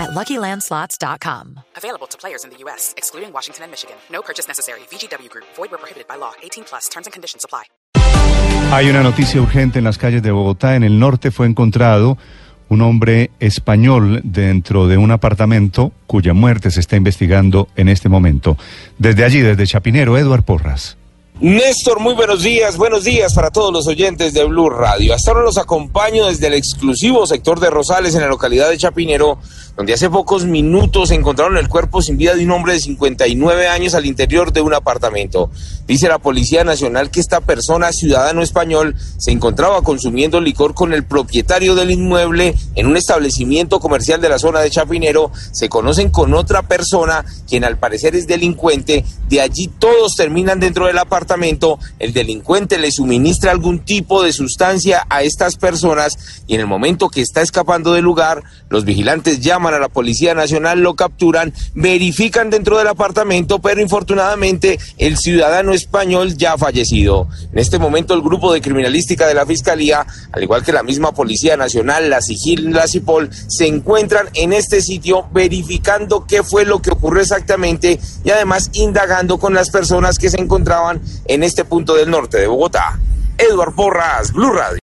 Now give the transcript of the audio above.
at LuckyLandSlots.com. Available to players in the U.S., excluding Washington and Michigan. No purchase necessary. VGW Group. Void where prohibited by law. 18 plus. Terms and conditions apply. Hay una noticia urgente en las calles de Bogotá. En el norte fue encontrado un hombre español dentro de un apartamento cuya muerte se está investigando en este momento. Desde allí, desde Chapinero, Eduard Porras. Néstor, muy buenos días, buenos días para todos los oyentes de Blue Radio. Hasta ahora los acompaño desde el exclusivo sector de Rosales en la localidad de Chapinero, donde hace pocos minutos encontraron el cuerpo sin vida de un hombre de 59 años al interior de un apartamento. Dice la Policía Nacional que esta persona, ciudadano español, se encontraba consumiendo licor con el propietario del inmueble en un establecimiento comercial de la zona de Chapinero. Se conocen con otra persona, quien al parecer es delincuente. De allí todos terminan dentro del apartamento el delincuente le suministra algún tipo de sustancia a estas personas y en el momento que está escapando del lugar, los vigilantes llaman a la Policía Nacional, lo capturan, verifican dentro del apartamento, pero infortunadamente el ciudadano español ya ha fallecido. En este momento el grupo de criminalística de la Fiscalía, al igual que la misma Policía Nacional, la SIGIL la CIPOL, se encuentran en este sitio verificando qué fue lo que ocurrió exactamente y además indagando con las personas que se encontraban en este punto del norte de Bogotá. Eduard Porras, Blue Radio.